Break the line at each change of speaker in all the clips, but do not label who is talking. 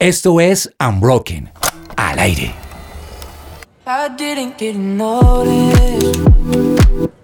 Esto es Unbroken, al aire.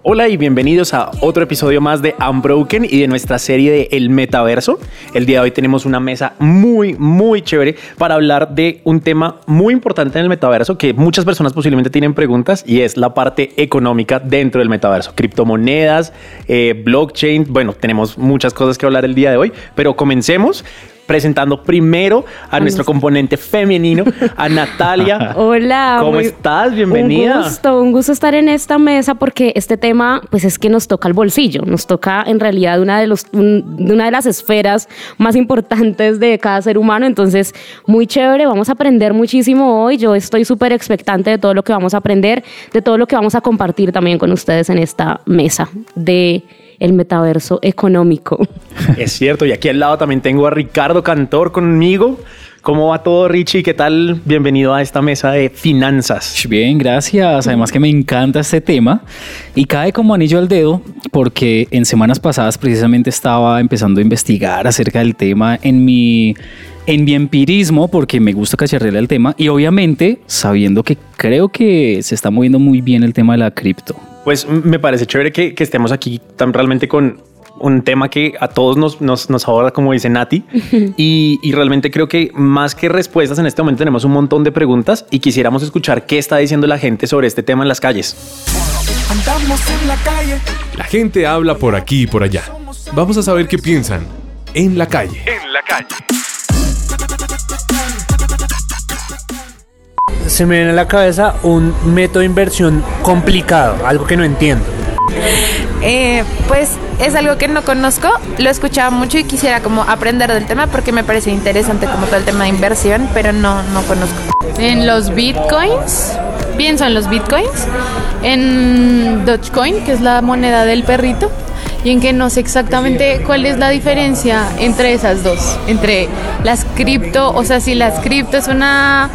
Hola y bienvenidos a otro episodio más de Unbroken y de nuestra serie de El Metaverso. El día de hoy tenemos una mesa muy, muy chévere para hablar de un tema muy importante en el metaverso que muchas personas posiblemente tienen preguntas y es la parte económica dentro del metaverso. Criptomonedas, eh, blockchain, bueno, tenemos muchas cosas que hablar el día de hoy, pero comencemos presentando primero a nuestro componente femenino, a Natalia.
Hola.
¿Cómo estás? Bienvenida.
Un gusto, un gusto estar en esta mesa porque este tema, pues es que nos toca el bolsillo, nos toca en realidad una de, los, una de las esferas más importantes de cada ser humano. Entonces, muy chévere, vamos a aprender muchísimo hoy. Yo estoy súper expectante de todo lo que vamos a aprender, de todo lo que vamos a compartir también con ustedes en esta mesa de el metaverso económico.
Es cierto, y aquí al lado también tengo a Ricardo Cantor conmigo. ¿Cómo va todo, Richie? ¿Qué tal? Bienvenido a esta mesa de finanzas.
Bien, gracias. Además que me encanta este tema y cae como anillo al dedo porque en semanas pasadas precisamente estaba empezando a investigar acerca del tema en mi en mi empirismo, porque me gusta cacharrear el tema, y obviamente sabiendo que creo que se está moviendo muy bien el tema de la cripto.
Pues me parece chévere que, estemos aquí tan realmente con un tema que a todos nos, nos, nos aborda, como dice Nati, y, y, realmente creo que más que respuestas en este momento tenemos un montón de preguntas y quisiéramos escuchar qué está diciendo la gente sobre este tema en las calles.
Andamos en la calle. La gente habla por aquí y por allá. Vamos a saber qué piensan en la calle. En la calle.
Se me viene a la cabeza un método de inversión complicado, algo que no entiendo.
Eh, pues es algo que no conozco, lo escuchaba mucho y quisiera como aprender del tema porque me parece interesante como todo el tema de inversión, pero no, no conozco.
En los bitcoins, pienso en los bitcoins, en Dogecoin, que es la moneda del perrito, y en que no sé exactamente cuál es la diferencia entre esas dos, entre las cripto, o sea, si las cripto es una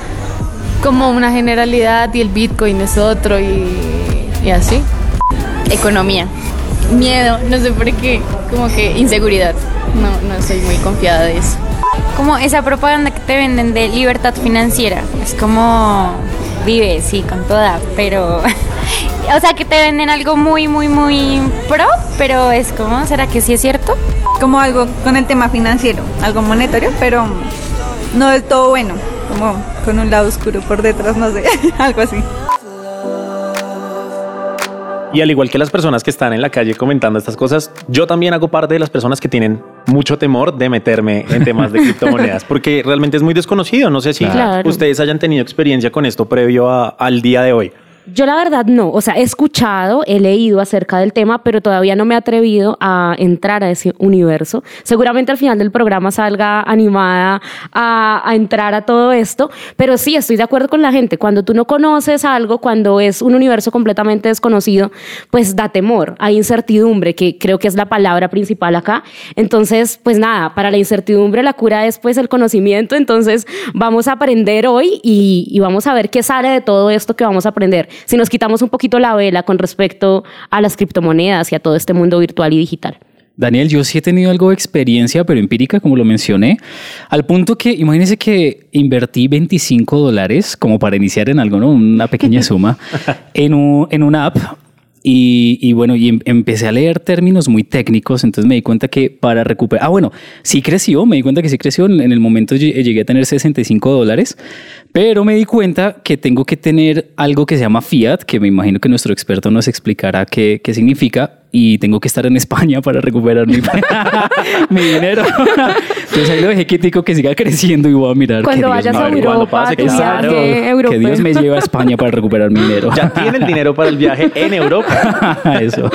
como una generalidad y el Bitcoin es otro y, y así.
Economía. Miedo, no sé por qué, como que inseguridad. No, no soy muy confiada de eso. Como esa propaganda que te venden de libertad financiera. Es como vive, sí, con toda, pero o sea que te venden algo muy, muy, muy pro, pero es como, ¿será que sí es cierto?
Como algo con el tema financiero, algo monetario, pero no del todo bueno como con un lado oscuro por detrás, no sé, algo así.
Y al igual que las personas que están en la calle comentando estas cosas, yo también hago parte de las personas que tienen mucho temor de meterme en temas de criptomonedas, porque realmente es muy desconocido. No sé si ustedes hayan tenido experiencia con esto previo al día de hoy.
Yo la verdad no, o sea, he escuchado, he leído acerca del tema, pero todavía no me he atrevido a entrar a ese universo. Seguramente al final del programa salga animada a, a, entrar a todo esto, pero sí, estoy de acuerdo con la gente. Cuando tú no conoces algo, cuando es un universo completamente desconocido, pues da temor, hay incertidumbre, que creo que es la palabra principal acá. Entonces, pues nada, para la incertidumbre la cura es pues el conocimiento, entonces vamos a aprender hoy y, y vamos a ver qué sale de todo esto que vamos a aprender si nos quitamos un poquito la vela con respecto a las criptomonedas y a todo este mundo virtual y digital.
Daniel, yo sí he tenido algo de experiencia, pero empírica, como lo mencioné, al punto que imagínense que invertí 25 dólares como para iniciar en algo, ¿no? Una pequeña suma, en, un, en una app y, bueno, y em, empecé a leer términos muy técnicos, entonces me di cuenta que para recuperar, ah bueno, sí creció, me di cuenta que sí creció, en el momento llegué a tener 65 dólares, pero me di cuenta que tengo que tener algo que se llama fiat, que me imagino que nuestro experto nos explicará qué, qué significa, y tengo que estar en España para recuperar mi, mi dinero. Entonces ahí lo dejé quieto que siga creciendo y voy a mirar.
Cuando vayas a Europa,
pase, claro, que Dios me lleve a España para recuperar mi dinero.
Ya tiene el dinero para el viaje en Europa.
Eso.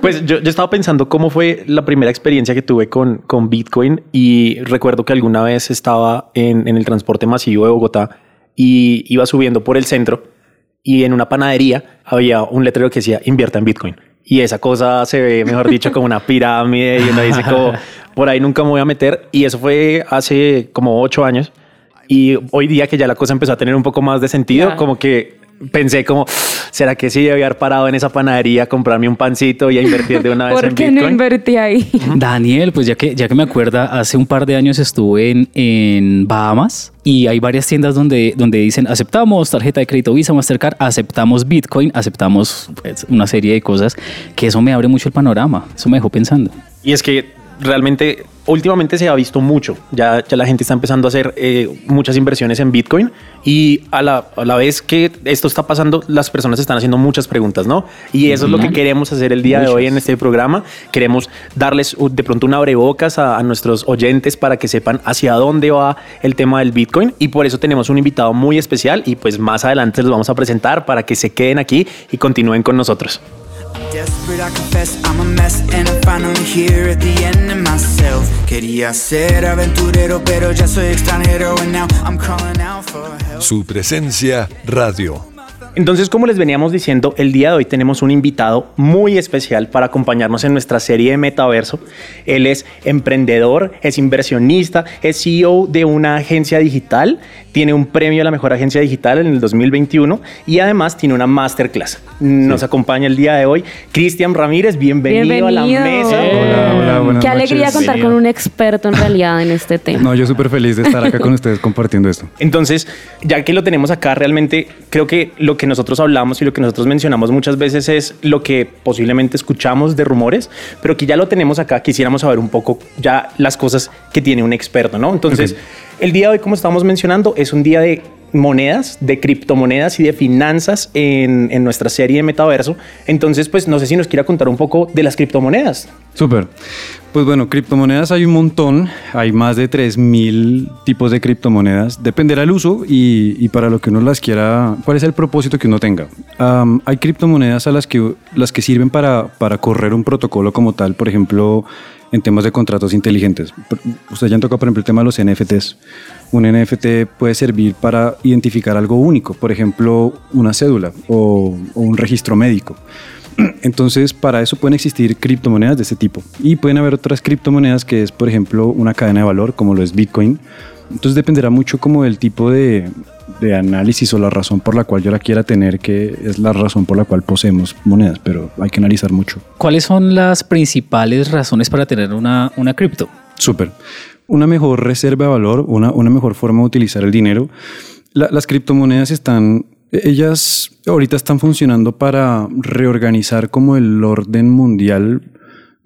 Pues yo, yo, estaba pensando cómo fue la primera experiencia que tuve con, con Bitcoin y recuerdo que alguna vez estaba en, en el transporte masivo de Bogotá y iba subiendo por el centro y en una panadería había un letrero que decía invierta en Bitcoin y esa cosa se ve, mejor dicho, como una pirámide y uno dice como, por ahí nunca me voy a meter. Y eso fue hace como ocho años. Y hoy día que ya la cosa empezó a tener un poco más de sentido, como que pensé como, ¿será que sí debía haber parado en esa panadería a comprarme un pancito y a invertir de una vez
¿Por
en
qué
Bitcoin?
no invertí ahí?
Daniel, pues ya que, ya que me acuerda, hace un par de años estuve en, en Bahamas y hay varias tiendas donde, donde dicen aceptamos tarjeta de crédito Visa, Mastercard, aceptamos Bitcoin, aceptamos pues, una serie de cosas que eso me abre mucho el panorama. Eso me dejó pensando.
Y es que realmente últimamente se ha visto mucho. Ya, ya la gente está empezando a hacer eh, muchas inversiones en Bitcoin y a la, a la vez que esto está pasando, las personas están haciendo muchas preguntas, ¿no? Y eso es lo que queremos hacer el día de hoy en este programa. Queremos darles uh, de pronto un abrebocas a, a nuestros oyentes para que sepan hacia dónde va el tema del Bitcoin y por eso tenemos un invitado muy especial y pues más adelante los vamos a presentar para que se queden aquí y continúen con nosotros.
Desperate, I confess I'm a mess and I'm finally here at the end of myself. Quería ser aventurero, pero ya soy extranjero and now I'm crawling out for help.
Su presencia radio.
Entonces, como les veníamos diciendo, el día de hoy tenemos un invitado muy especial para acompañarnos en nuestra serie de Metaverso. Él es emprendedor, es inversionista, es CEO de una agencia digital, tiene un premio a la mejor agencia digital en el 2021 y además tiene una masterclass. Nos acompaña el día de hoy Cristian Ramírez, bienvenido, a la
Bienvenido.
mesa.
Hola, hola, buenas
Qué alegría
noches.
contar con un experto en realidad en este tema.
No, yo súper feliz de estar acá con ustedes compartiendo esto.
Entonces, ya que lo tenemos acá, realmente creo que lo que nosotros hablamos y lo que nosotros mencionamos muchas veces es lo que posiblemente escuchamos de rumores, pero que ya lo tenemos acá, quisiéramos saber un poco ya las cosas que tiene un experto, ¿no? Entonces, el día de hoy, como estamos mencionando, es un día de monedas, de criptomonedas y de finanzas en, en nuestra serie de Metaverso. Entonces, pues no sé si nos quiera contar un poco de las criptomonedas.
Súper. Pues bueno, criptomonedas hay un montón. Hay más de 3.000 tipos de criptomonedas. Dependerá el uso y, y para lo que uno las quiera, cuál es el propósito que uno tenga. Hay criptomonedas a las que, las que sirven para, para correr un protocolo como tal. Por ejemplo, en temas de contratos inteligentes. Ustedes ya han tocado, por ejemplo, el tema de los NFTs. Un NFT puede servir para identificar algo único, por ejemplo, una cédula o, o un registro médico. Entonces, para eso pueden existir criptomonedas de este tipo. Y pueden haber otras criptomonedas que es, por ejemplo, una cadena de valor, como lo es Bitcoin. Entonces, dependerá mucho como del tipo de, de análisis o la razón por la cual yo la quiera tener, que es la razón por la cual poseemos monedas, pero hay que analizar mucho.
¿Cuáles son las principales razones para tener una, una cripto?
Súper. Una mejor reserva de valor, una, una mejor forma de utilizar el dinero. La- las criptomonedas están, ellas ahorita están funcionando para reorganizar como el orden mundial.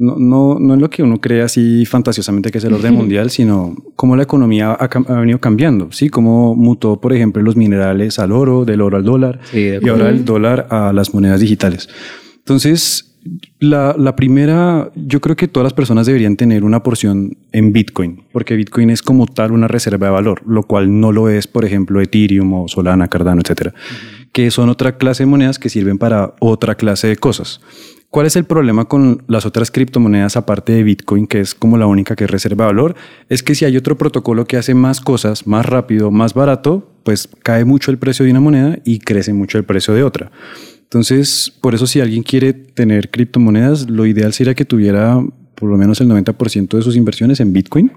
No, no, no es lo que uno cree así fantasiosamente que es el orden mundial, sino cómo la economía ha, ha venido cambiando, ¿sí? Cómo mutó, por ejemplo, los minerales al oro, del oro al dólar,
Sí,
y ahora el dólar a las monedas digitales. Entonces, la, la primera, yo creo que todas las personas deberían tener una porción en Bitcoin, porque Bitcoin es como tal una reserva de valor, lo cual no lo es, por ejemplo, Ethereum o Solana, Cardano, etcétera, que son otra clase de monedas que sirven para otra clase de cosas. ¿Cuál es el problema con las otras criptomonedas aparte de Bitcoin, que es como la única que es reserva valor? Es que si hay otro protocolo que hace más cosas, más rápido, más barato, pues cae mucho el precio de una moneda y crece mucho el precio de otra. Entonces, por eso si alguien quiere tener criptomonedas, lo ideal sería que tuviera por lo menos el 90% de sus inversiones en Bitcoin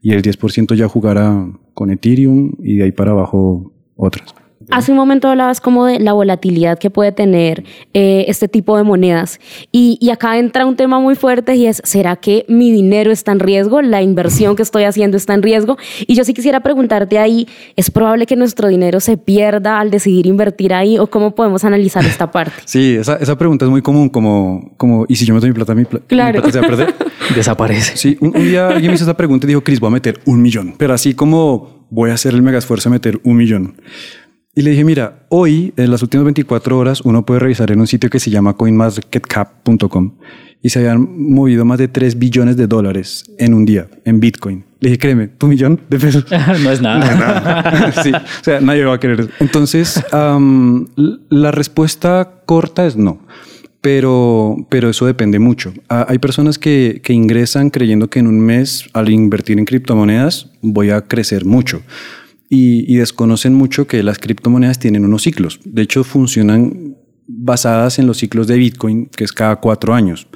y el 10% ya jugara con Ethereum y de ahí para abajo otras.
Hace un momento hablabas como de la volatilidad que puede tener eh, este tipo de monedas. Y, y acá entra un tema muy fuerte y es, ¿será que mi dinero está en riesgo? ¿La inversión que estoy haciendo está en riesgo? Y yo sí quisiera preguntarte ahí, ¿es probable que nuestro dinero se pierda al decidir invertir ahí o cómo podemos analizar esta parte?
Sí, esa, esa pregunta es muy común, como, como ¿y si yo meto mi plata, mi, pla- mi
Claro.
plata se va a perder?
Desaparece.
Sí, un, un día alguien me hizo esa pregunta y dijo, Chris, voy a meter un millón. Pero así como voy a hacer el mega esfuerzo de meter un millón. Y le dije, mira, hoy, en las últimas 24 horas, uno puede revisar en un sitio que se llama coinmarketcap.com y se habían movido más de 3 billones de dólares en un día, en Bitcoin. Le dije, créeme, tu millón de pesos.
no es nada.
sí, o sea, nadie va a querer. eso. Entonces, l- la respuesta corta es no. Pero, pero eso depende mucho. Ah, Hay personas que, que ingresan creyendo que en un mes, al invertir en criptomonedas, voy a crecer mucho. Y, desconocen mucho que las criptomonedas tienen unos ciclos. De hecho, funcionan basadas en los ciclos de Bitcoin, que es cada cuatro años.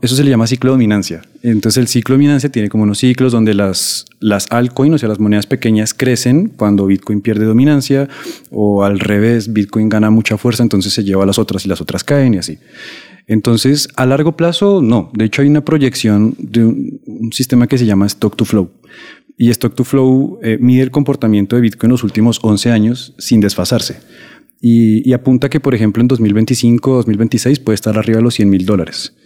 Eso se le llama ciclo de dominancia. Entonces el ciclo de dominancia tiene como unos ciclos donde las, las altcoins, o sea, las monedas pequeñas crecen cuando Bitcoin pierde dominancia o al revés, Bitcoin gana mucha fuerza, entonces se lleva a las otras y las otras caen y así. Entonces, a largo plazo, no. De hecho, hay una proyección de un sistema que se llama Stock to Flow. Y Stock to Flow eh, mide el comportamiento de Bitcoin en los últimos 11 años sin desfasarse. Y, y apunta que, por ejemplo, en 2025 2026 puede estar arriba de los 100 mil dólares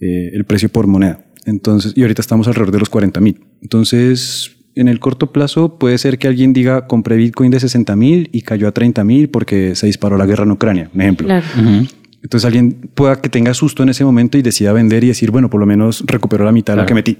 eh, el precio por moneda. Entonces, y ahorita estamos alrededor de los 40 mil. Entonces, en el corto plazo puede ser que alguien diga compré Bitcoin de 60 mil y cayó a 30 mil porque se disparó la guerra en Ucrania, un ejemplo.
Claro.
Entonces alguien pueda que tenga susto en ese momento y decida vender y decir, bueno, por lo menos recuperó la mitad de lo que metí.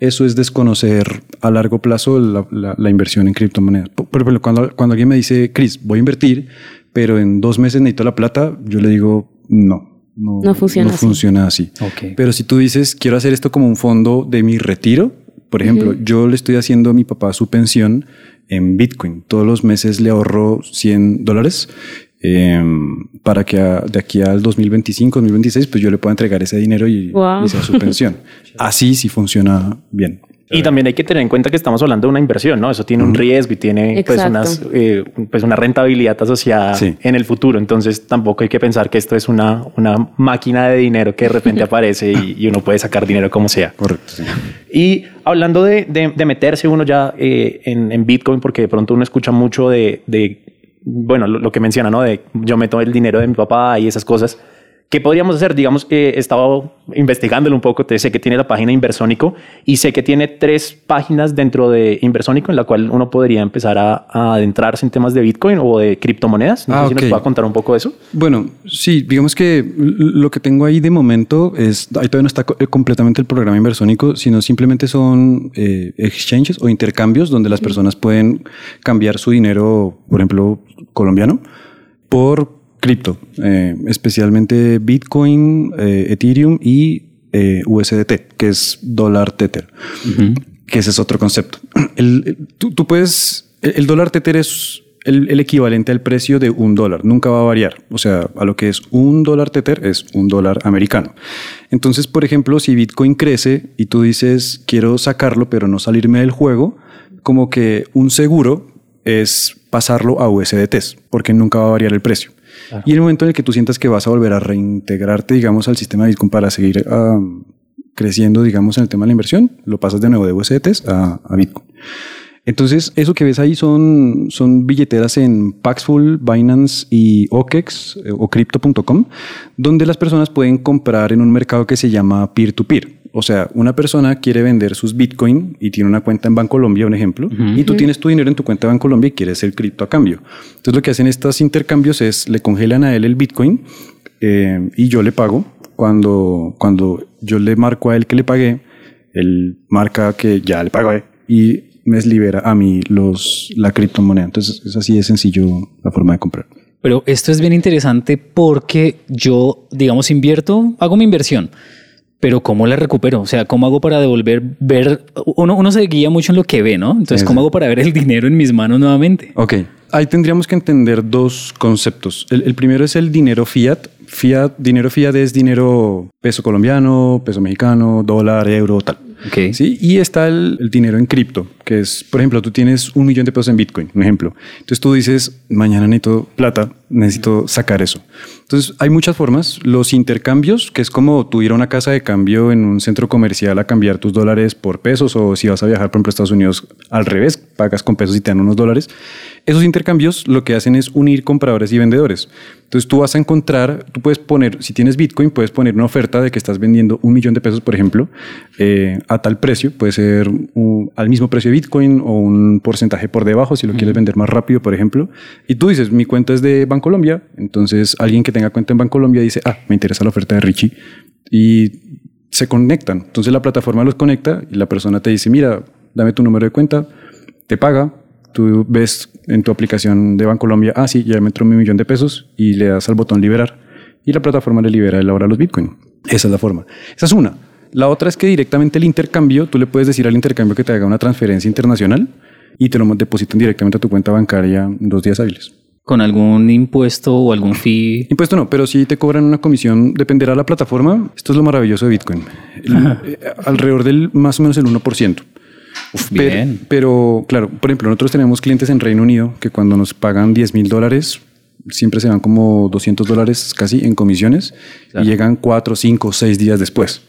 Eso es desconocer a largo plazo la, la- la inversión en criptomonedas. Por por ejemplo, cuando, cuando alguien me dice, Chris, voy a invertir, pero en dos meses necesito la plata, yo le digo, no. No,
No funciona
no
así.
funciona así. Pero si tú dices, quiero hacer esto como un fondo de mi retiro, por ejemplo,
Ujú.
yo le estoy haciendo a mi papá su pensión en Bitcoin. Todos los meses le ahorro 100 dólares eh, para que a- de aquí al 2025, 2026, pues yo le pueda entregar ese dinero y,
Wow.
y sea su pensión. Así sí funciona bien.
Y también hay que tener en cuenta que estamos hablando de una inversión, ¿no? Eso tiene un riesgo y tiene pues, unas, eh, pues una rentabilidad asociada
Sí.
en el futuro. Entonces tampoco hay que pensar que esto es una, una máquina de dinero que de repente aparece y, y uno puede sacar dinero como sea.
Correcto.
Y hablando de, de- de meterse uno ya eh, en, en Bitcoin, porque de pronto uno escucha mucho de, de, bueno, lo, que menciona, ¿no? De yo meto el dinero de mi papá y esas cosas. ¿Qué podríamos hacer? Digamos que he estado investigándolo un poco. Sé que tiene la página Inversónico y sé que tiene tres páginas dentro de Inversónico en la cual uno podría empezar a, a adentrarse en temas de Bitcoin o de criptomonedas. No
Ah,
sé si
ok.
nos pueda contar un poco de eso.
Bueno, sí, digamos que lo que tengo ahí de momento es, ahí todavía no está eh, completamente el programa inversónico, sino simplemente son eh, exchanges o intercambios donde las personas pueden cambiar su dinero, por ejemplo, colombiano, por cripto, eh, especialmente Bitcoin, eh, Ethereum y eh, USDT, que es dólar Tether, que ese es otro concepto. El- el- tú, tú puedes, el, el dólar Tether es el, el equivalente al precio de un dólar, nunca va a variar. O sea, a lo que es un dólar Tether es un dólar americano. Entonces, por ejemplo, si Bitcoin crece y tú dices, quiero sacarlo, pero no salirme del juego, como que un seguro es pasarlo a USDTs, porque nunca va a variar el precio. Y en el momento en el que tú sientas que vas a volver a reintegrarte, digamos, al sistema de Bitcoin para seguir creciendo, digamos, en el tema de la inversión, lo pasas de nuevo de USDTs a, Bitcoin. Entonces, eso que ves ahí son, son billeteras en Paxful, Binance y OKEx eh, o Crypto.com, donde las personas pueden comprar en un mercado que se llama peer-to-peer. O sea, una persona quiere vender sus Bitcoin y tiene una cuenta en Bancolombia, un ejemplo, y tú tienes tu dinero en tu cuenta de Bancolombia y quieres el cripto a cambio. Entonces, lo que hacen estos intercambios es le congelan a él el Bitcoin eh, y yo le pago. Cuando, cuando yo le marco a él que le pagué, él marca que ya le pagué y me libera a mí los, la criptomoneda. Entonces, es así de sencillo la forma de comprar.
Pero esto es bien interesante porque yo, digamos, invierto, hago mi inversión, pero ¿cómo la recupero? O sea, ¿cómo hago para devolver, ver? Uno, uno se guía mucho en lo que ve, ¿no? Entonces, ¿cómo hago para ver el dinero en mis manos nuevamente?
Ok, ahí tendríamos que entender dos conceptos. El, el primero es el dinero fiat. Fiat, dinero fiat es dinero peso colombiano, peso mexicano, dólar, euro, tal.
Okay.
Sí, y está el, el dinero en cripto, que es, por ejemplo, tú tienes un millón de pesos en Bitcoin, un ejemplo. Entonces tú dices, mañana necesito plata, necesito sacar eso. Entonces hay muchas formas. Los intercambios, que es como tú ir a una casa de cambio en un centro comercial a cambiar tus dólares por pesos, o si vas a viajar, por ejemplo, a Estados Unidos, al revés, pagas con pesos y te dan unos dólares. Esos intercambios lo que hacen es unir compradores y vendedores. Entonces tú vas a encontrar, tú puedes poner, si tienes Bitcoin, puedes poner una oferta de que estás vendiendo un millón de pesos, por ejemplo, eh, a tal precio. Puede ser un- al mismo precio de Bitcoin o un porcentaje por debajo si lo quieres vender más rápido, por ejemplo. Y tú dices, mi cuenta es de Bancolombia. Entonces alguien que tenga cuenta en Bancolombia dice, ah, me interesa la oferta de Richie. Y se conectan. Entonces la plataforma los conecta y la persona te dice, mira, dame tu número de cuenta, te paga, tú ves en tu aplicación de Bancolombia, ah, sí, ya me entró mi millón de pesos y le das al botón liberar y la plataforma le libera el ahora los Bitcoin. Esa es la forma. Esa es una. La otra es que directamente el intercambio, tú le puedes decir al intercambio que te haga una transferencia internacional y te lo depositan directamente a tu cuenta bancaria dos días hábiles.
¿Con algún impuesto o algún fee?
Impuesto no, pero sí te cobran una comisión, dependerá de la plataforma. Esto es lo maravilloso de Bitcoin. El- eh, alrededor del más o menos el 1%. Pero,
bien.
pero, claro, por ejemplo, nosotros tenemos clientes en Reino Unido que cuando nos pagan 10 mil dólares, siempre se van como 200 dólares casi en comisiones y llegan 4, 5, 6 días después.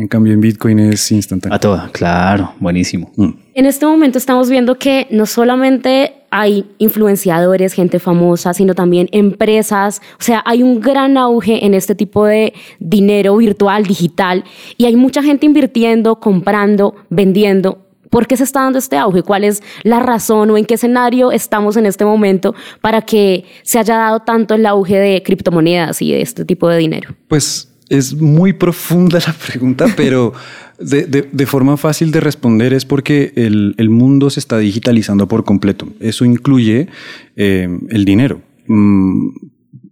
En cambio, en Bitcoin es instantáneo.
A toda, claro, buenísimo.
En este momento estamos viendo que no solamente hay influenciadores, gente famosa, sino también empresas. O sea, hay un gran auge en este tipo de dinero virtual, digital, y hay mucha gente invirtiendo, comprando, vendiendo. ¿Por qué se está dando este auge? ¿Cuál es la razón o en qué escenario estamos en este momento para que se haya dado tanto el auge de criptomonedas y de este tipo de dinero?
Pues es muy profunda la pregunta, pero de, de- de forma fácil de responder es porque el, el mundo se está digitalizando por completo. Eso incluye eh, el dinero. Mm,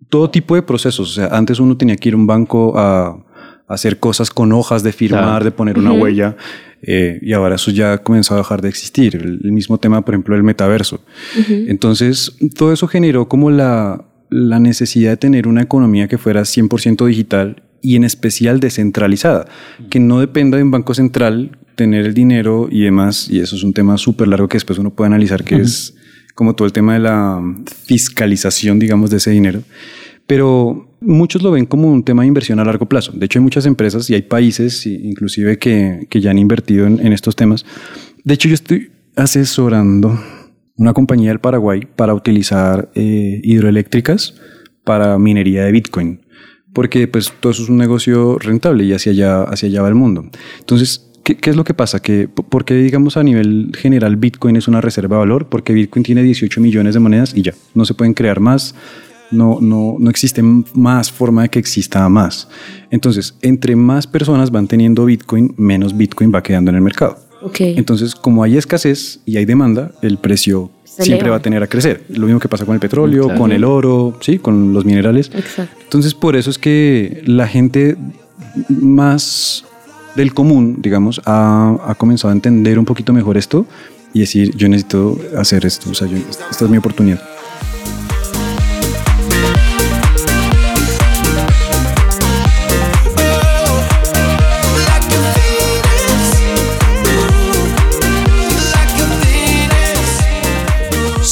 todo tipo de procesos. O sea, antes uno tenía que ir a un banco a, a hacer cosas con hojas de firmar,
Claro.
de poner una huella. eh, y ahora eso ya comenzó a dejar de existir. El, el mismo tema, por ejemplo, del metaverso. Entonces, todo eso generó como la, la necesidad de tener una economía que fuera 100% digital y en especial descentralizada, que no dependa de un banco central tener el dinero y demás. Y eso es un tema súper largo que después uno puede analizar, que es como todo el tema de la fiscalización, digamos, de ese dinero. Pero muchos lo ven como un tema de inversión a largo plazo. De hecho, hay muchas empresas y hay países, inclusive, que, que ya han invertido en, en estos temas. De hecho, yo estoy asesorando una compañía del Paraguay para utilizar eh, hidroeléctricas para minería de Bitcoin. Porque pues todo eso es un negocio rentable y hacia allá, hacia allá va el mundo. Entonces, ¿qué, qué es lo que pasa? Que, ¿Por qué digamos a nivel general Bitcoin es una reserva de valor? Porque Bitcoin tiene 18 millones de monedas y ya, no se pueden crear más, no, no, no existe más forma de que exista más. Entonces, entre más personas van teniendo Bitcoin, menos Bitcoin va quedando en el mercado.
Ok.
Entonces, como hay escasez y hay demanda, el precio
Se
siempre
eleva.
va a tener a crecer. Lo mismo que pasa con el petróleo,
Claro.
con el oro, sí, con los minerales.
Exacto.
Entonces, por eso es que la gente más del común, digamos, ha, ha comenzado a entender un poquito mejor esto y decir, yo necesito hacer esto, o sea, yo- esta es mi oportunidad.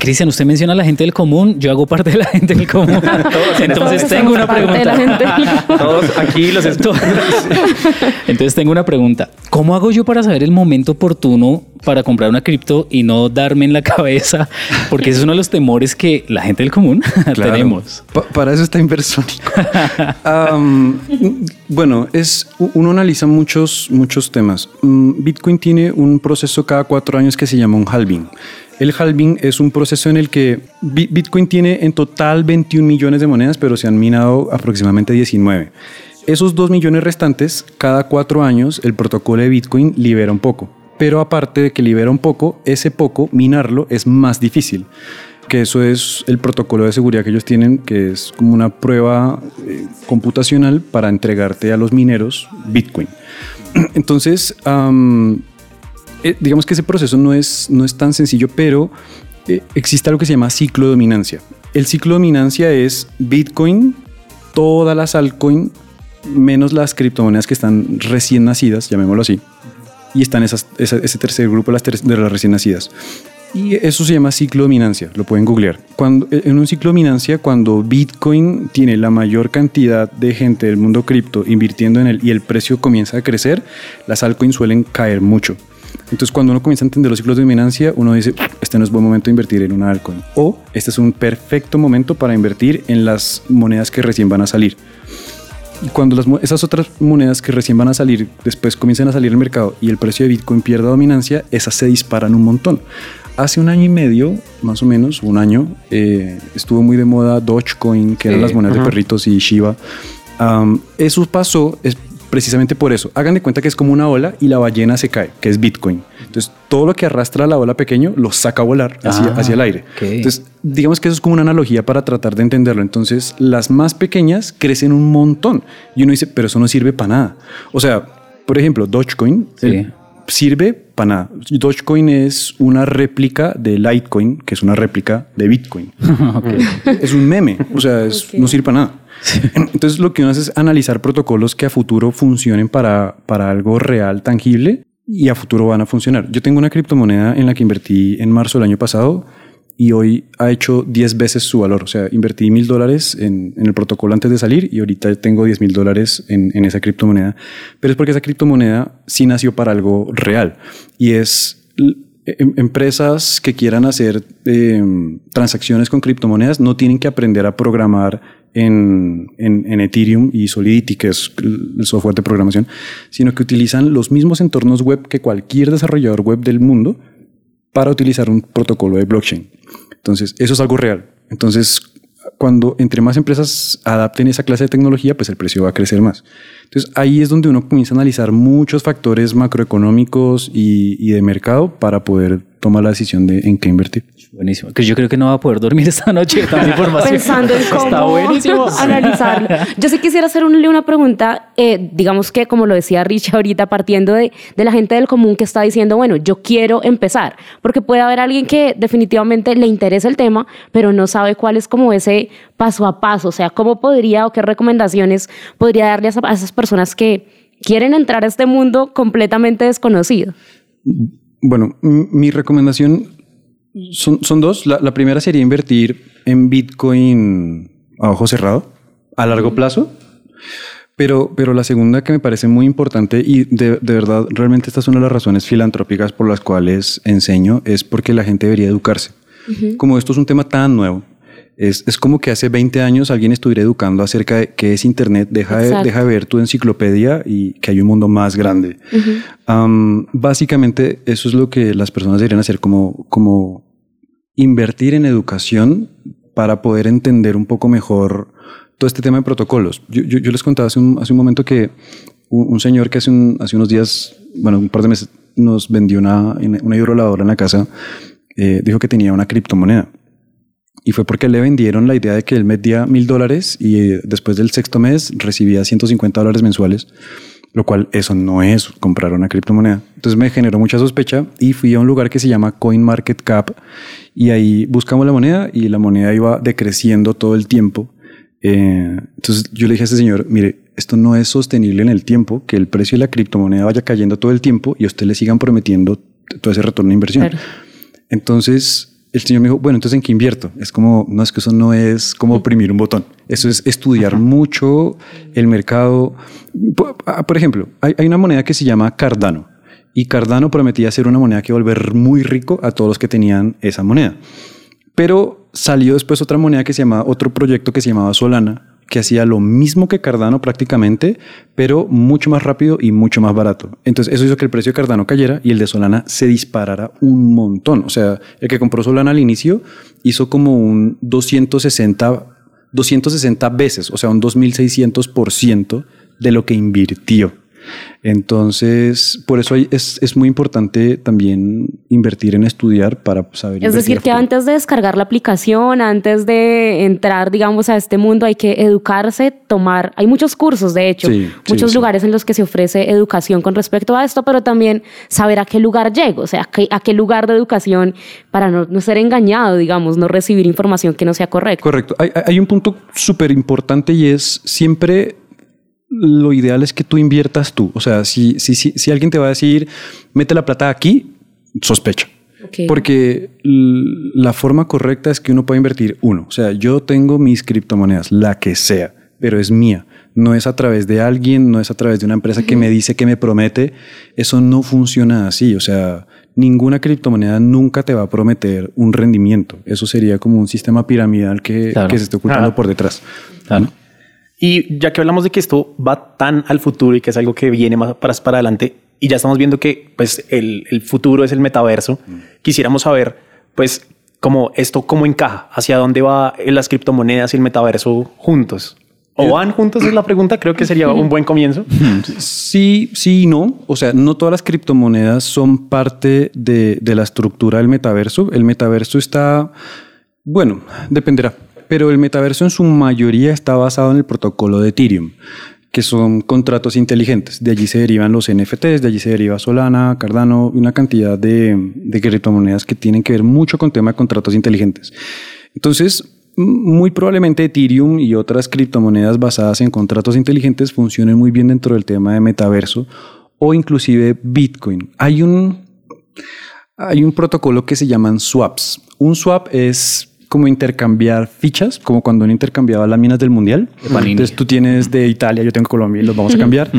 Cristian, usted menciona a la gente del común, yo hago parte de la gente del común. Entonces
Todos
tengo una
parte de la
pregunta.
gente del común.
Todos aquí los estoy.
Entonces tengo una pregunta. ¿Cómo hago yo para saber el momento oportuno para comprar una cripto y no darme en la cabeza? Porque ese es uno de los temores que la gente del común
Claro.
tenemos.
Pa- para eso está Inversónico. Bueno, es, uno analiza muchos, muchos temas. Mm, Bitcoin tiene un proceso cada cuatro años que se llama un halving. El halving es un proceso en el que Bi- Bitcoin tiene en total 21 millones de monedas, pero se han minado aproximadamente 19. Esos 2 millones restantes, cada cuatro años, el protocolo de Bitcoin libera un poco. Pero aparte de que libera un poco, ese poco, minarlo, es más difícil que eso es el protocolo de seguridad que ellos tienen, que es como una prueba eh, computacional para entregarte a los mineros Bitcoin. Entonces, eh, digamos que ese proceso no es, no es tan sencillo, pero eh, existe algo que se llama ciclo de dominancia. El ciclo de dominancia es Bitcoin, todas las altcoins, menos las criptomonedas que están recién nacidas, llamémoslo así, y están esas, esa- ese tercer grupo las de las recién nacidas. Y eso se llama ciclo de dominancia, lo pueden googlear. Cuando, en un ciclo de dominancia, cuando Bitcoin tiene la mayor cantidad de gente del mundo cripto invirtiendo en él y el precio comienza a crecer, las altcoins suelen caer mucho. Entonces, cuando uno comienza a entender los ciclos de dominancia, uno dice, este no es buen momento de invertir en una altcoin. O este es un perfecto momento para invertir en las monedas que recién van a salir. Y cuando las, esas otras monedas que recién van a salir, después comienzan a salir al mercado y el precio de Bitcoin pierda dominancia, esas se disparan un montón. Hace un año y medio, más o menos, un año, eh, estuvo muy de moda Dogecoin, que eran las monedas
ajá.
de perritos y Shiba. Am, eso pasó es precisamente por eso. Hagan de cuenta que es como una ola y la ballena se cae, que es Bitcoin. Entonces, todo lo que arrastra la ola pequeño lo saca a volar hacia,
Ah,
hacia el aire. Entonces, digamos que eso es como una analogía para tratar de entenderlo. Entonces, las más pequeñas crecen un montón. Y uno dice, pero eso no sirve para nada. O sea, por ejemplo, Dogecoin
Sí.
eh, sirve para nada. Dogecoin es una réplica de Litecoin, que es una réplica de Bitcoin. Es un meme, o sea, es- no sirve para nada. Entonces lo que uno hace es analizar protocolos que a futuro funcionen para, para algo real, tangible, y a futuro van a funcionar. Yo tengo una criptomoneda en la que invertí en marzo del año pasado y hoy ha hecho 10 veces su valor. O sea, invertí mil dólares en, en el protocolo antes de salir y ahorita tengo 10 mil dólares en, en esa criptomoneda. Pero es porque esa criptomoneda sí nació para algo real y es l- em- empresas que quieran hacer eh, transacciones con criptomonedas no tienen que aprender a programar en- en Ethereum y Solidity, que es el software de programación, sino que utilizan los mismos entornos web que cualquier desarrollador web del mundo para utilizar un protocolo de blockchain. Entonces, eso es algo real. Entonces, cuando entre más empresas adapten esa clase de tecnología, pues el precio va a crecer más. Entonces, ahí es donde uno comienza a analizar muchos factores macroeconómicos y, y de mercado para poder tomar la decisión de en qué invertir.
Buenísimo. Que yo creo que no va a poder dormir esta noche. Tanta información.
Pensando en cómo
Está buenísimo.
analizarlo. Yo sí quisiera hacerle una pregunta, eh, digamos que como lo decía Rich ahorita, partiendo de, de la gente del común que está diciendo, bueno, yo quiero empezar, porque puede haber alguien que definitivamente le interesa el tema, pero no sabe cuál es como ese paso a paso, o sea, cómo podría o qué recomendaciones podría darle a esa- a esas personas que quieren entrar a este mundo completamente desconocido.
Bueno, mi recomendación son, son dos. La, la primera sería invertir en Bitcoin a ojo cerrado, a largo plazo. Pero, pero la segunda que me parece muy importante y de, de verdad realmente esta es una de las razones filantrópicas por las cuales enseño es porque la gente debería educarse. Como esto es un tema tan nuevo, es, es como que hace 20 años alguien estuviera educando acerca de qué es Internet, deja de, deja de ver tu enciclopedia y que hay un mundo más grande. Am, básicamente eso es lo que las personas deberían hacer como, como invertir en educación para poder entender un poco mejor todo este tema de protocolos. Yo, yo- yo les contaba hace un, hace un momento que un, un señor que hace, un- hace unos días, bueno, un par de meses, nos vendió una, una hidroladora en la casa, eh, dijo que tenía una criptomoneda. Y fue porque le vendieron la idea de que él metía mil dólares y eh, después del sexto mes recibía 150 dólares mensuales, lo cual eso no es comprar una criptomoneda. Entonces me generó mucha sospecha y fui a un lugar que se llama CoinMarketCap y ahí buscamos la moneda y la moneda iba decreciendo todo el tiempo. Eh, entonces yo le dije a este señor, mire, esto no es sostenible en el tiempo, que el precio de la criptomoneda vaya cayendo todo el tiempo y a usted le sigan prometiendo todo ese retorno de inversión. Entonces el señor me dijo, bueno, entonces ¿en qué invierto? Es como, no es que eso no es como oprimir un botón. Eso es estudiar mucho el mercado. Por, por ejemplo, hay, hay una moneda que se llama Cardano y Cardano prometía ser una moneda que volver muy rico a todos los que tenían esa moneda. Pero salió después otra moneda que se llamaba, otro proyecto que se llamaba Solana, que hacía lo mismo que Cardano prácticamente, pero mucho más rápido y mucho más barato. Entonces eso hizo que el precio de Cardano cayera y el de Solana se disparara un montón. O sea, el que compró Solana al inicio hizo como un 260, 260 veces, o sea, un 2600% de lo que invirtió. Entonces, por eso hay- es, es muy importante también invertir en estudiar para saber.
Es decir, que antes de descargar la aplicación, antes de entrar, digamos, a este mundo, hay que educarse, tomar. Hay muchos cursos, de hecho,
Sí,
muchos
sí.
lugares en los que se ofrece educación con respecto a esto, pero también saber a qué lugar llego, o sea, a qué, a qué lugar de educación para no, no ser engañado, digamos, no recibir información que no sea correcta.
Correcto. Hay un punto súper importante y es siempre lo ideal es que tú inviertas tú. O sea, si, si, si, si alguien te va a decir, mete la plata aquí, sospecha. Porque la forma correcta es que uno puede invertir uno. O sea, yo tengo mis criptomonedas, la que sea, pero es mía. No es a través de alguien, no es a través de una empresa que me dice que me promete. Eso no funciona así. O sea, ninguna criptomoneda nunca te va a prometer un rendimiento. Eso sería como un sistema piramidal que,
Claro.
que se está ocultando
Ah.
por detrás.
Y ya que hablamos de que esto va tan al futuro y que es algo que viene más para, para adelante y ya estamos viendo que pues el, el futuro es el metaverso, quisiéramos saber pues cómo esto cómo encaja, hacia dónde va las criptomonedas y el metaverso juntos. ¿O van juntos? Es la pregunta. Creo que sería un buen comienzo.
Sí, sí y no. O sea, no todas las criptomonedas son parte de, de la estructura del metaverso. El metaverso está, bueno, dependerá, pero el metaverso en su mayoría está basado en el protocolo de Ethereum, que son contratos inteligentes. De allí se derivan los NFTs, de allí se deriva Solana, Cardano, una cantidad de, de criptomonedas que tienen que ver mucho con tema de contratos inteligentes. Entonces, muy probablemente Ethereum y otras criptomonedas basadas en contratos inteligentes funcionen muy bien dentro del tema de metaverso o inclusive Bitcoin. Hay un, hay un protocolo que se llaman swaps. Un swap es como intercambiar fichas, como cuando uno intercambiaba las minas del mundial. Entonces tú tienes de Italia, yo tengo Colombia y los vamos a cambiar.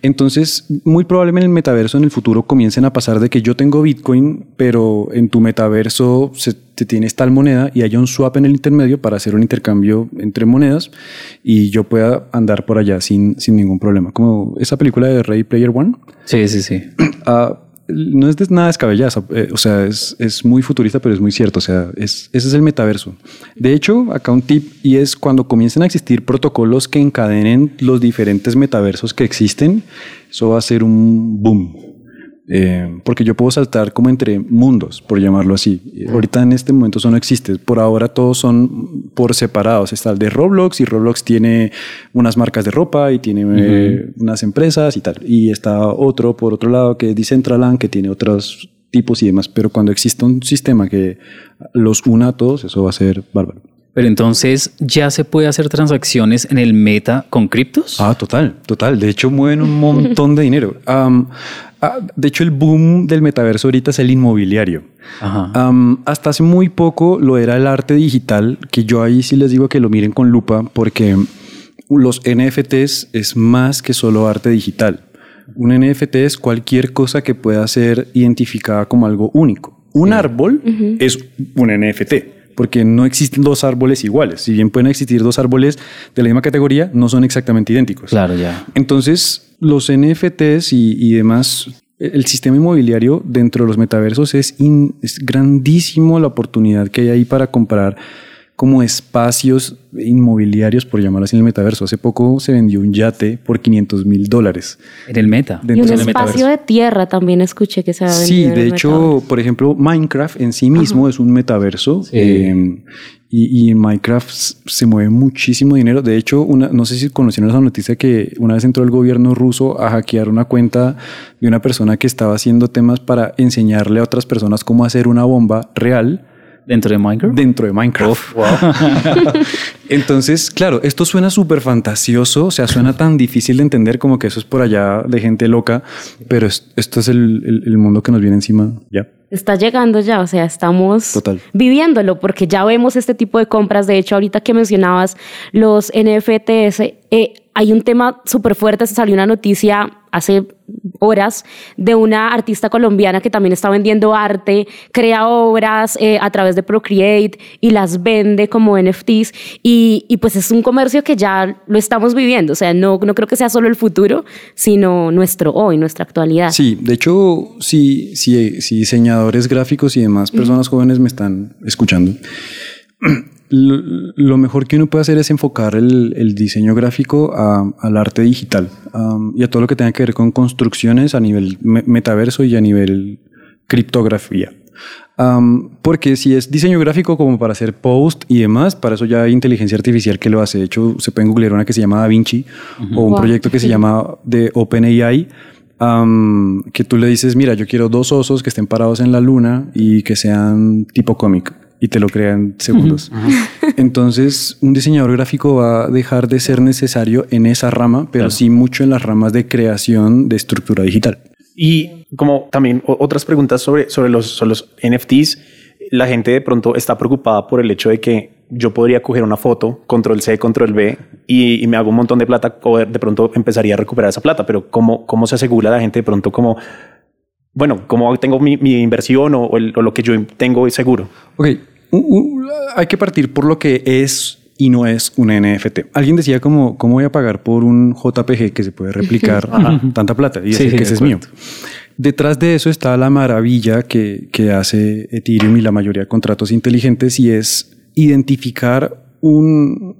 Entonces, muy probablemente en el metaverso en el futuro comiencen a pasar de que yo tengo Bitcoin, pero en tu metaverso se, te tienes tal moneda y haya un swap en el intermedio para hacer un intercambio entre monedas y yo pueda andar por allá sin, sin ningún problema. Como esa película de Ready Player One.
Sí, sí, sí.
Ah, no es nada descabellada, eh, o sea, es, es, muy futurista, pero es muy cierto, o sea, es, ese es el metaverso. De hecho, acá un tip y es cuando comiencen a existir protocolos que encadenen los diferentes metaversos que existen, eso va a ser un boom. Eh, porque yo puedo saltar como entre mundos, por llamarlo así. Ahorita en este momento eso no existe. Por ahora todos son por separados. Está el de Roblox y Roblox tiene unas marcas de ropa y tiene eh, unas empresas y tal. Y está otro por otro lado que es Decentraland que tiene otros tipos y demás. Pero cuando existe un sistema que los una a todos, eso va a ser bárbaro.
Pero entonces, ¿ya se puede hacer transacciones en el meta con criptos?
Ah, total, total. De hecho, mueven un montón de dinero. Ah, de hecho, el boom del metaverso ahorita es el inmobiliario. hasta hace muy poco lo era el arte digital, que yo ahí sí les digo que lo miren con lupa, porque los NFTs es más que solo arte digital. Un NFT es cualquier cosa que pueda ser identificada como algo único. Un árbol es un NFT porque no existen dos árboles iguales. Si bien pueden existir dos árboles de la misma categoría, no son exactamente idénticos.
Claro, ya.
Entonces, los NFTs y, demás, el sistema inmobiliario dentro de los metaversos es, es grandísimo la oportunidad que hay ahí para comprar como espacios inmobiliarios, por llamarlo así, en el metaverso. Hace poco se vendió un yate por 500 mil dólares.
En el meta.
Y un espacio de tierra también escuché que se ha vendido.
Sí, de hecho, por ejemplo, Minecraft en sí mismo es un metaverso. Eh, y, en Minecraft se mueve muchísimo dinero. De hecho, una, no sé si conocieron esa noticia que una vez entró el gobierno ruso a hackear una cuenta de una persona que estaba haciendo temas para enseñarle a otras personas cómo hacer una bomba real
¿Dentro de Minecraft?
Dentro de Minecraft. wow. Entonces, claro, esto suena súper fantasioso, o sea, suena tan difícil de entender como que eso es por allá de gente loca, pero esto es el, el mundo que nos viene encima ya
está llegando ya, o sea, estamos
Total.
viviéndolo porque ya vemos este tipo de compras. De hecho, ahorita que mencionabas los NFTs, eh, hay un tema súper fuerte, se salió una noticia hace horas de una artista colombiana que también está vendiendo arte, crea obras eh, a través de Procreate y las vende como NFTs y, y, pues es un comercio que ya lo estamos viviendo, o sea, no, no creo que sea solo el futuro, sino nuestro hoy, nuestra actualidad.
Sí, de hecho, si, si, si diseñadores gráficos y demás personas jóvenes me están escuchando, lo mejor que uno puede hacer es enfocar el, diseño gráfico al arte digital y a todo lo que tenga que ver con construcciones a nivel metaverso y a nivel criptografía. porque si es diseño gráfico como para hacer post y demás, para eso ya hay inteligencia artificial que lo hace. De hecho, se puede googlear una que se llama DaVinci o un proyecto que se llama de OpenAI, que tú le dices, mira, yo quiero dos osos que estén parados en la luna y que sean tipo cómic y te lo crean segundos. Entonces, un diseñador gráfico va a dejar de ser necesario en esa rama, pero sí mucho en las ramas de creación de estructura digital.
Y como también otras preguntas sobre, sobre, los, sobre los NFTs, la gente de pronto está preocupada por el hecho de que yo podría coger una foto, control C, control V, y, me hago un montón de plata, de pronto empezaría a recuperar esa plata, pero ¿cómo, cómo se asegura la gente de pronto como, bueno, cómo tengo mi, inversión o, o, lo que yo tengo es seguro?
Ok, hay que partir por lo que es y no es un NFT. Alguien decía como, ¿cómo voy a pagar por un JPG que se puede replicar tanta plata? Y decir que ese es mío. Detrás de eso está la maravilla que, que hace Ethereum y la mayoría de contratos inteligentes y es identificar un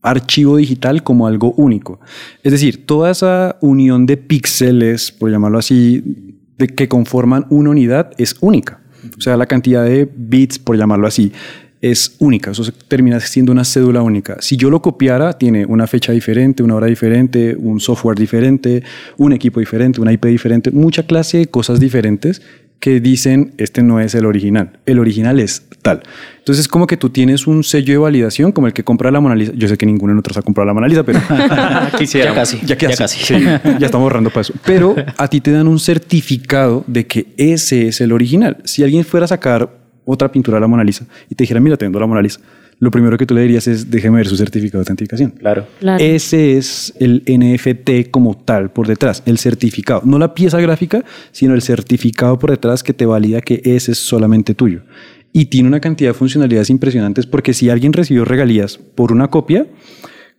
archivo digital como algo único. Es decir, toda esa unión de píxeles, por llamarlo así, de que conforman una unidad es única. O sea, la cantidad de bits, por llamarlo así, es única, eso termina siendo una cédula única. Si yo lo copiara, tiene una fecha diferente, una hora diferente, un software diferente, un equipo diferente, una IP diferente, mucha clase de cosas diferentes que dicen este no es el original, el original es tal. Entonces como que tú tienes un sello de validación como el que compra la Mona Lisa. Yo sé que ninguno de nosotros ha comprado la Mona Lisa, pero
Quisiera.
Ya casi,
ya,
ya
casi. Sí, ya estamos ahorrando para eso. Pero a ti te dan un certificado de que ese es el original. Si alguien fuera a sacar otra pintura de la Mona Lisa y te dijera, mira, te vendo la Mona Lisa, lo primero que tú le dirías es, déjeme ver su certificado de autenticación.
Claro.
Claro.
Ese es el NFT como tal por detrás, el certificado. No la pieza gráfica, sino el certificado por detrás que te valida que ese es solamente tuyo. Y tiene una cantidad de funcionalidades impresionantes porque si alguien recibió regalías por una copia,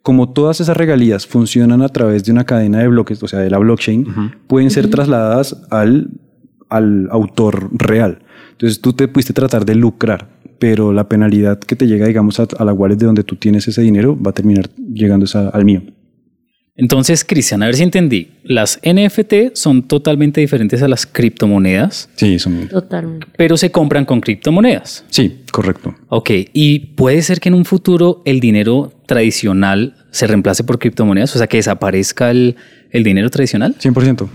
como todas esas regalías funcionan a través de una cadena de bloques, o sea, de la blockchain, pueden ser trasladadas al, al autor real. Entonces tú te pudiste tratar de lucrar, pero la penalidad que te llega, digamos, a, a la wallet de donde tú tienes ese dinero va a terminar llegando esa- al mío.
Entonces, Cristian, a ver si entendí. Las NFT son totalmente diferentes a las criptomonedas,
Sí, son...
Totalmente.
pero se compran con criptomonedas.
Sí, correcto.
Ok, y puede ser que en un futuro el dinero tradicional se reemplace por criptomonedas, o sea, que desaparezca el, el dinero tradicional.
100%.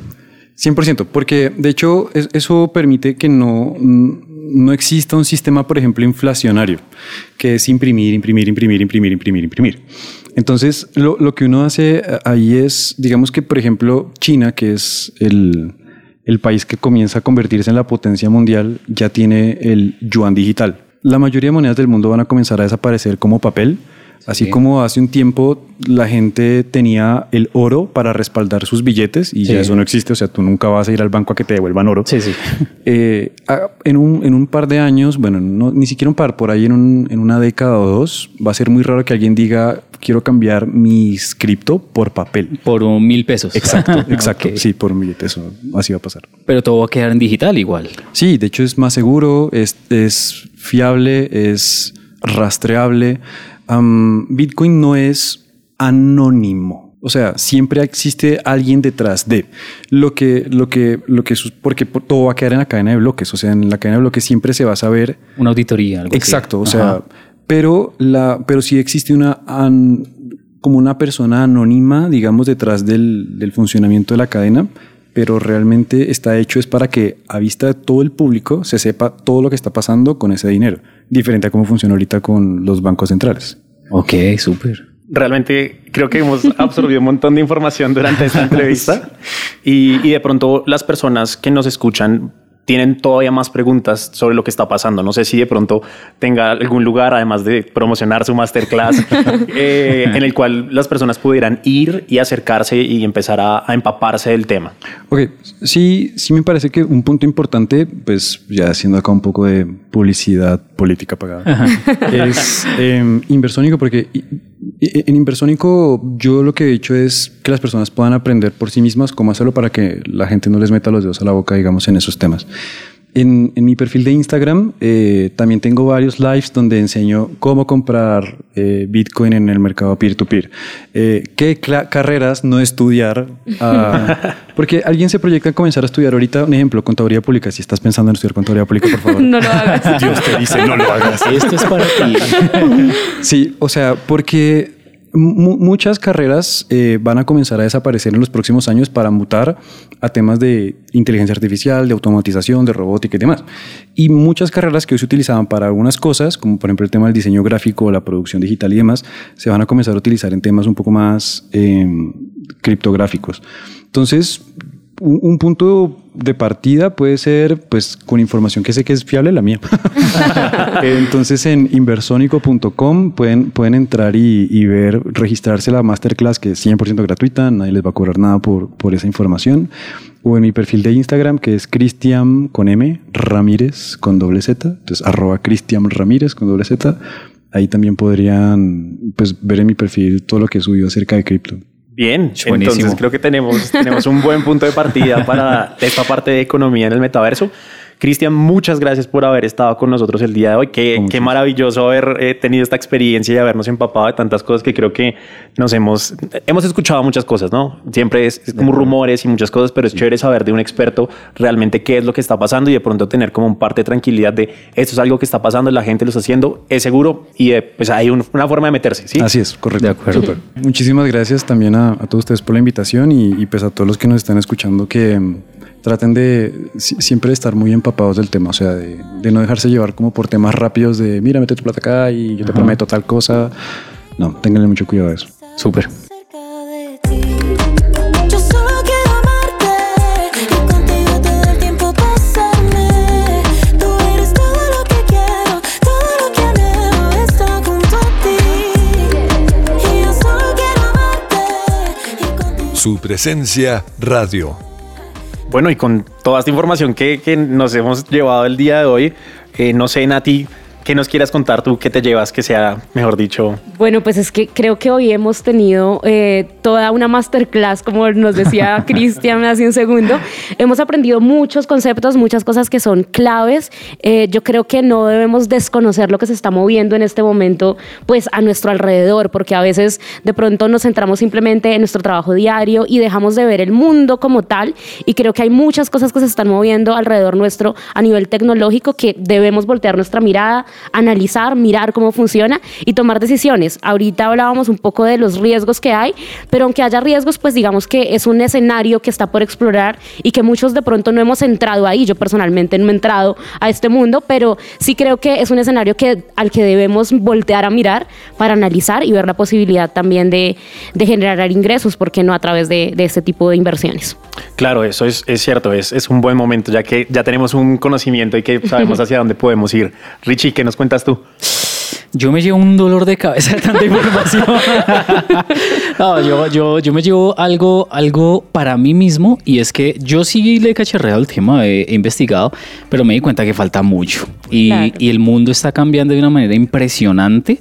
100%, porque de hecho es- eso permite que no, no exista un sistema, por ejemplo, inflacionario, que es imprimir, imprimir, imprimir, imprimir, imprimir, imprimir. Entonces, lo, lo que uno hace eh, ahí es, digamos que, por ejemplo, China, que es el, el país que comienza a convertirse en la potencia mundial, ya tiene el yuan digital. La mayoría de monedas del mundo van a comenzar a desaparecer como papel, Así como hace un tiempo la gente tenía el oro para respaldar sus billetes y ya eso no existe, o sea, tú nunca vas a ir al banco a que te devuelvan oro.
Sí, sí.
Eh, en, un, en un par de años, bueno, no, ni siquiera un par, por ahí en, un- en una década o dos, va a ser muy raro que alguien diga, quiero cambiar mis cripto por papel.
Por un mil pesos.
Exacto, exacto.
Ok.
Sí, por un billete, eso así va a pasar.
Pero todo va a quedar en digital igual.
Sí, de hecho es más seguro, es, es fiable, es rastreable. Bitcoin no es anónimo. O sea, siempre existe alguien detrás de lo que, lo que, lo que, porque todo va a quedar en la cadena de bloques. O sea, en la cadena de bloques siempre se va a saber
Una auditoría, algo así.
Exacto, o sea,
Ajá.
pero la, pero sí existe una an- como una persona anónima, digamos, detrás del, del funcionamiento de la cadena, pero realmente está hecho es para que a vista de todo el público se sepa todo lo que está pasando con ese dinero, diferente a cómo funciona ahorita con los bancos centrales.
Ok, súper.
Realmente creo que hemos absorbido un montón de información durante esta entrevista y, y de pronto las personas que nos escuchan tienen todavía más preguntas sobre lo que está pasando. No sé si de pronto tenga algún lugar, además de promocionar su masterclass, eh, en el cual las personas pudieran ir y acercarse y empezar a, a empaparse del tema.
Ok, sí, sí me parece que un punto importante, pues ya haciendo acá un poco de publicidad política pagada, es eh, Inversónico, porque en Inversónico yo lo que he dicho es que las personas puedan aprender por sí mismas cómo hacerlo para que la gente no les meta los dedos a la boca, digamos, en esos temas. En, en mi perfil de Instagram eh, también tengo varios lives donde enseño cómo comprar eh, Bitcoin en el mercado peer-to-peer. Eh, qué carreras no estudiar. ah, porque alguien se proyecta a comenzar a estudiar ahorita, un ejemplo, contaduría pública. Si estás pensando en estudiar contaduría pública, por favor.
No lo hagas.
Dios te dice, no lo hagas.
Esto es para ti.
Sí, o sea, porque muchas carreras eh, van a comenzar a desaparecer en los próximos años para mutar a temas de inteligencia artificial, de automatización, de robótica y demás. Y muchas carreras que hoy se utilizaban para algunas cosas, como por ejemplo el tema del diseño gráfico, la producción digital y demás, se van a comenzar a utilizar en temas un poco más eh, criptográficos. Entonces, un, un punto de partida puede ser, pues, con información que sé que es fiable, la mía. Entonces, en inversónico.com pueden, pueden entrar y, y ver, registrarse la masterclass que es 100% gratuita, nadie les va a cobrar nada por, por esa información. O en mi perfil de Instagram, que es Cristian con M, Ramírez con doble Z. Entonces, arroba Cristian Ramírez con doble Z. Ahí también podrían pues, ver en mi perfil todo lo que he subido acerca de cripto.
Bien,
Buenísimo.
entonces creo que tenemos, tenemos un buen punto de partida para esta parte de economía en el metaverso. Cristian, muchas gracias por haber estado con nosotros el día de hoy. Qué, qué maravilloso haber eh, tenido esta experiencia y habernos empapado de tantas cosas que creo que nos hemos, hemos escuchado muchas cosas, ¿no? Siempre es, es como rumores y muchas cosas, pero es chévere saber de un experto realmente qué es lo que está pasando y de pronto tener como un parte de tranquilidad de esto es algo que está pasando, la gente lo está haciendo, es seguro y eh, pues hay un- una forma de meterse, ¿sí?
Así es, correcto.
De acuerdo.
Muchísimas gracias también a, a todos ustedes por la invitación y, y pues a todos los que nos están escuchando que traten de si- siempre estar muy empapados del tema, o sea, de, de no dejarse llevar como por temas rápidos de mira, mete tu plata acá y yo te prometo tal cosa. No, ténganle mucho cuidado a eso.
Súper.
Su presencia radio.
Bueno, y con toda esta información que, que nos hemos llevado el día de hoy, eh, no sé, Nati, ¿qué nos quieras contar tú? ¿Qué te llevas que sea, mejor dicho?
Bueno, pues es que creo que hoy hemos tenido eh, toda una masterclass, como nos decía Cristian hace un segundo. Hemos aprendido muchos conceptos, muchas cosas que son claves. Eh, yo creo que no debemos desconocer lo que se está moviendo en este momento, pues a nuestro alrededor, porque a veces de pronto nos centramos simplemente en nuestro trabajo diario y dejamos de ver el mundo como tal. Y creo que hay muchas cosas que se están moviendo alrededor nuestro a nivel tecnológico que debemos voltear nuestra mirada, analizar, mirar cómo funciona y tomar decisiones. Ahorita hablábamos un poco de los riesgos que hay, pero aunque haya riesgos, pues digamos que es un escenario que está por explorar y que muchos de pronto no hemos entrado ahí. Yo personalmente no he entrado a este mundo, pero sí creo que es un escenario que, al que debemos voltear a mirar para analizar y ver la posibilidad también de, de generar ingresos, porque no a través de, de este tipo de inversiones.
Claro, eso es, es cierto, es, es un buen momento, ya que ya tenemos un conocimiento y que sabemos hacia dónde podemos ir. Richie, ¿qué nos cuentas tú?
Yo me llevo un dolor de cabeza de tanta información. no, yo, yo, yo me llevo algo, algo para mí mismo y es que yo sí le he cacharreado el tema, he, he investigado, pero me di cuenta que falta mucho y,
Claro.
y el mundo está cambiando de una manera impresionante.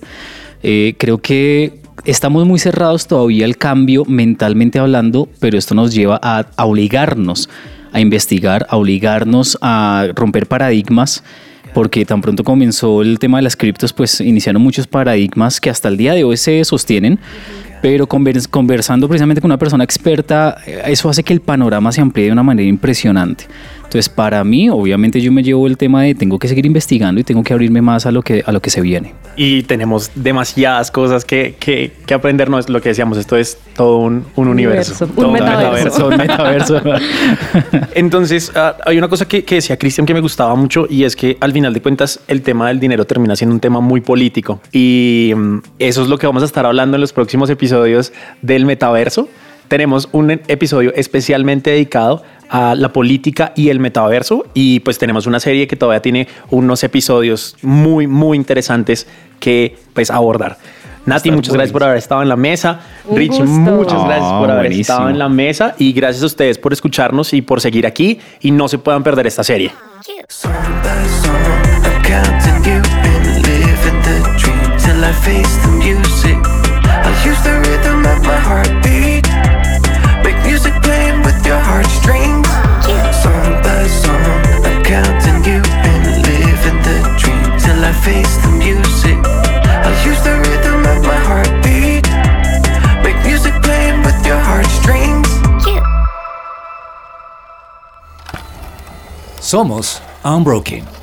Eh, creo que estamos muy cerrados todavía al cambio mentalmente hablando, pero esto nos lleva a, a obligarnos a investigar, a obligarnos a romper paradigmas porque tan pronto comenzó el tema de las criptos, pues iniciaron muchos paradigmas que hasta el día de hoy se sostienen, pero convers- conversando precisamente con una persona experta, eh, eso hace que el panorama se amplíe de una manera impresionante. Entonces, para mí, obviamente yo me llevo el tema de tengo que seguir investigando y tengo que abrirme más a lo que, a lo que se viene.
Y tenemos demasiadas cosas que, que, que aprender. No es lo que decíamos, esto es todo un, un universo.
Universo, un
todo
metaverso.
Un metaverso.
Entonces, ah, hay una cosa que, que decía Cristian que me gustaba mucho y es que al final de cuentas el tema del dinero termina siendo un tema muy político. Y mm, eso es lo que vamos a estar hablando en los próximos episodios del metaverso. Tenemos un episodio especialmente dedicado a la política y el metaverso y pues tenemos una serie que todavía tiene unos episodios muy muy interesantes que pues abordar. Nati, muchas gracias por haber estado en la mesa.
Un
Richie,
gusto.
muchas gracias por haber
buenísimo.
estado en la mesa y gracias a ustedes por escucharnos y por seguir aquí y no se puedan perder esta serie.
Make music playing with your heartstrings. Face the music. I use the rhythm of my heartbeat, make music playing with your heartstrings.
Somos Unbroken.